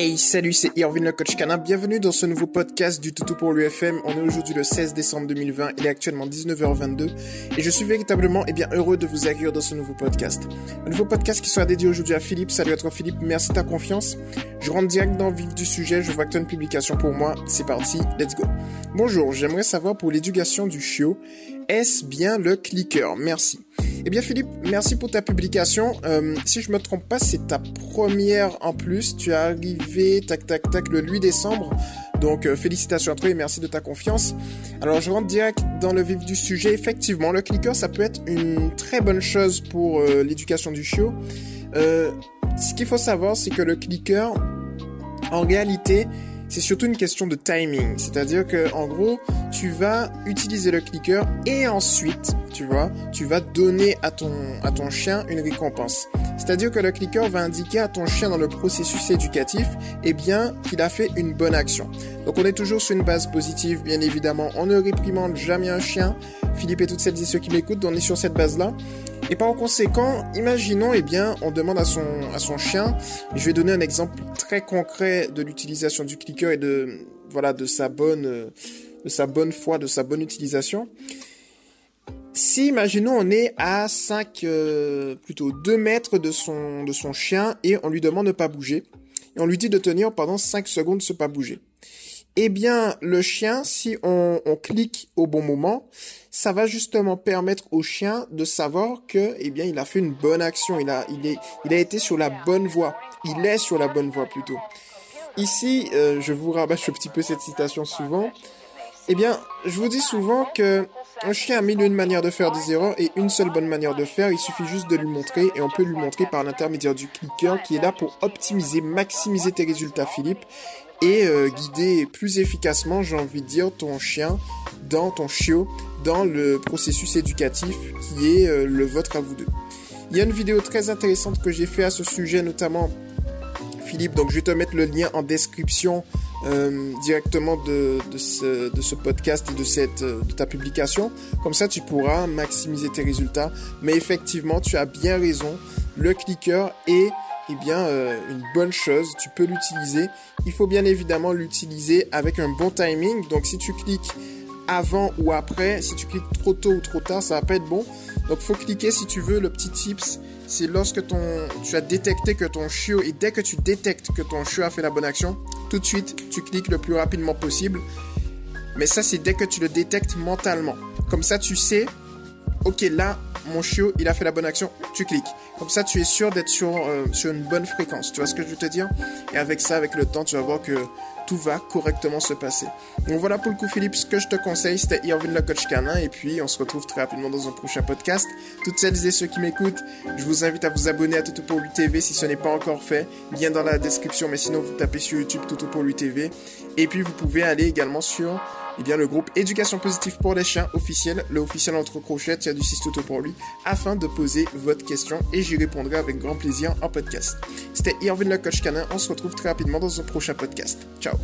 Hey, salut, c'est Irvin le coach canin. Bienvenue dans ce nouveau podcast du Toutou pour l'UFM. On est aujourd'hui le 16 décembre 2020. Il est actuellement 19h22 et je suis véritablement et eh bien heureux de vous accueillir dans ce nouveau podcast. Un nouveau podcast qui sera dédié aujourd'hui à Philippe. Salut à toi Philippe, merci de ta confiance. Je rentre direct dans le vif du sujet. Je vois que tu as une publication pour moi. C'est parti, let's go. Bonjour, j'aimerais savoir pour l'éducation du chiot, est-ce bien le clicker Merci. Eh bien Philippe, merci pour ta publication. Euh, si je me trompe pas, c'est ta première en plus. Tu es arrivé, tac tac tac, le 8 décembre. Donc euh, félicitations à toi et merci de ta confiance. Alors je rentre direct dans le vif du sujet. Effectivement, le clicker, ça peut être une très bonne chose pour euh, l'éducation du chiot. ce qu'il faut savoir, c'est que le clicker, en réalité, c'est surtout une question de timing. C'est-à-dire que, en gros, tu vas utiliser le clicker et ensuite, tu vois, tu vas donner à ton, à ton chien une récompense. C'est-à-dire que le clicker va indiquer à ton chien dans le processus éducatif, eh bien, qu'il a fait une bonne action. Donc, on est toujours sur une base positive, bien évidemment. On ne réprimande jamais un chien. Philippe et toutes celles et ceux qui m'écoutent, on est sur cette base-là. Et par conséquent, imaginons, eh bien, on demande à son, à son chien, je vais donner un exemple très concret de l'utilisation du clicker et de, voilà, de sa bonne, de sa bonne foi, de sa bonne utilisation. Si, imaginons, on est à 5, euh, plutôt 2 mètres de son, de son chien et on lui demande de pas bouger. Et on lui dit de tenir pendant 5 secondes se pas bouger eh bien, le chien, si on, clique au bon moment, ça va justement permettre au chien de savoir que, eh bien, il a fait une bonne action, il a, été sur la bonne voie, il est sur la bonne voie plutôt. Ici, euh, je vous rabâche un petit peu cette citation souvent. Eh bien, je vous dis souvent que un chien a mille une manière de faire des erreurs et une seule bonne manière de faire. Il suffit juste de lui montrer et on peut lui montrer par l'intermédiaire du clicker qui est là pour optimiser, maximiser tes résultats, Philippe et euh, guider plus efficacement, j'ai envie de dire, ton chien dans ton chiot, dans le processus éducatif qui est euh, le vôtre à vous deux. Il y a une vidéo très intéressante que j'ai fait à ce sujet, notamment Philippe, donc je vais te mettre le lien en description euh, directement de, de, ce, de, ce, podcast et de, cette, de ta publication. Comme ça, tu pourras maximiser tes résultats. Mais effectivement, tu as bien raison. Le clicker est eh bien, euh, une bonne chose. Tu peux l'utiliser. Il faut bien évidemment l'utiliser avec un bon timing. Donc, si tu cliques avant ou après, si tu cliques trop tôt ou trop tard, ça va pas être bon. Donc, faut cliquer si tu veux. Le petit tips, c'est lorsque ton, tu as détecté que ton chiot, et dès que tu détectes que ton chiot a fait la bonne action, tout de suite, tu cliques le plus rapidement possible. Mais ça, c'est dès que tu le détectes mentalement. Comme ça, tu sais, ok, là, mon chiot, il a fait la bonne action, tu cliques. Comme ça, tu es sûr d'être sur, euh, sur une bonne fréquence. Tu vois ce que je veux te dire? Et avec ça, avec le temps, tu vas voir que tout va correctement se passer. Donc voilà pour le coup, Philippe, ce que je te conseille, c'était Irvin le coach canin. Et puis, on se retrouve très rapidement dans un prochain podcast. Toutes celles et ceux qui m'écoutent, je vous invite à vous abonner à Toto pour lui TV si ce n'est pas encore fait. Lien dans la description, mais sinon, vous tapez sur YouTube Toto pour lui TV. Et puis, vous pouvez aller également sur eh bien, le groupe Éducation positive pour les chiens officiel, le officiel entre crochets, il a du Sistoto pour lui, afin de poser votre question et j'y répondrai avec grand plaisir en podcast. C'était Irvin le coach canin, on se retrouve très rapidement dans un prochain podcast. Ciao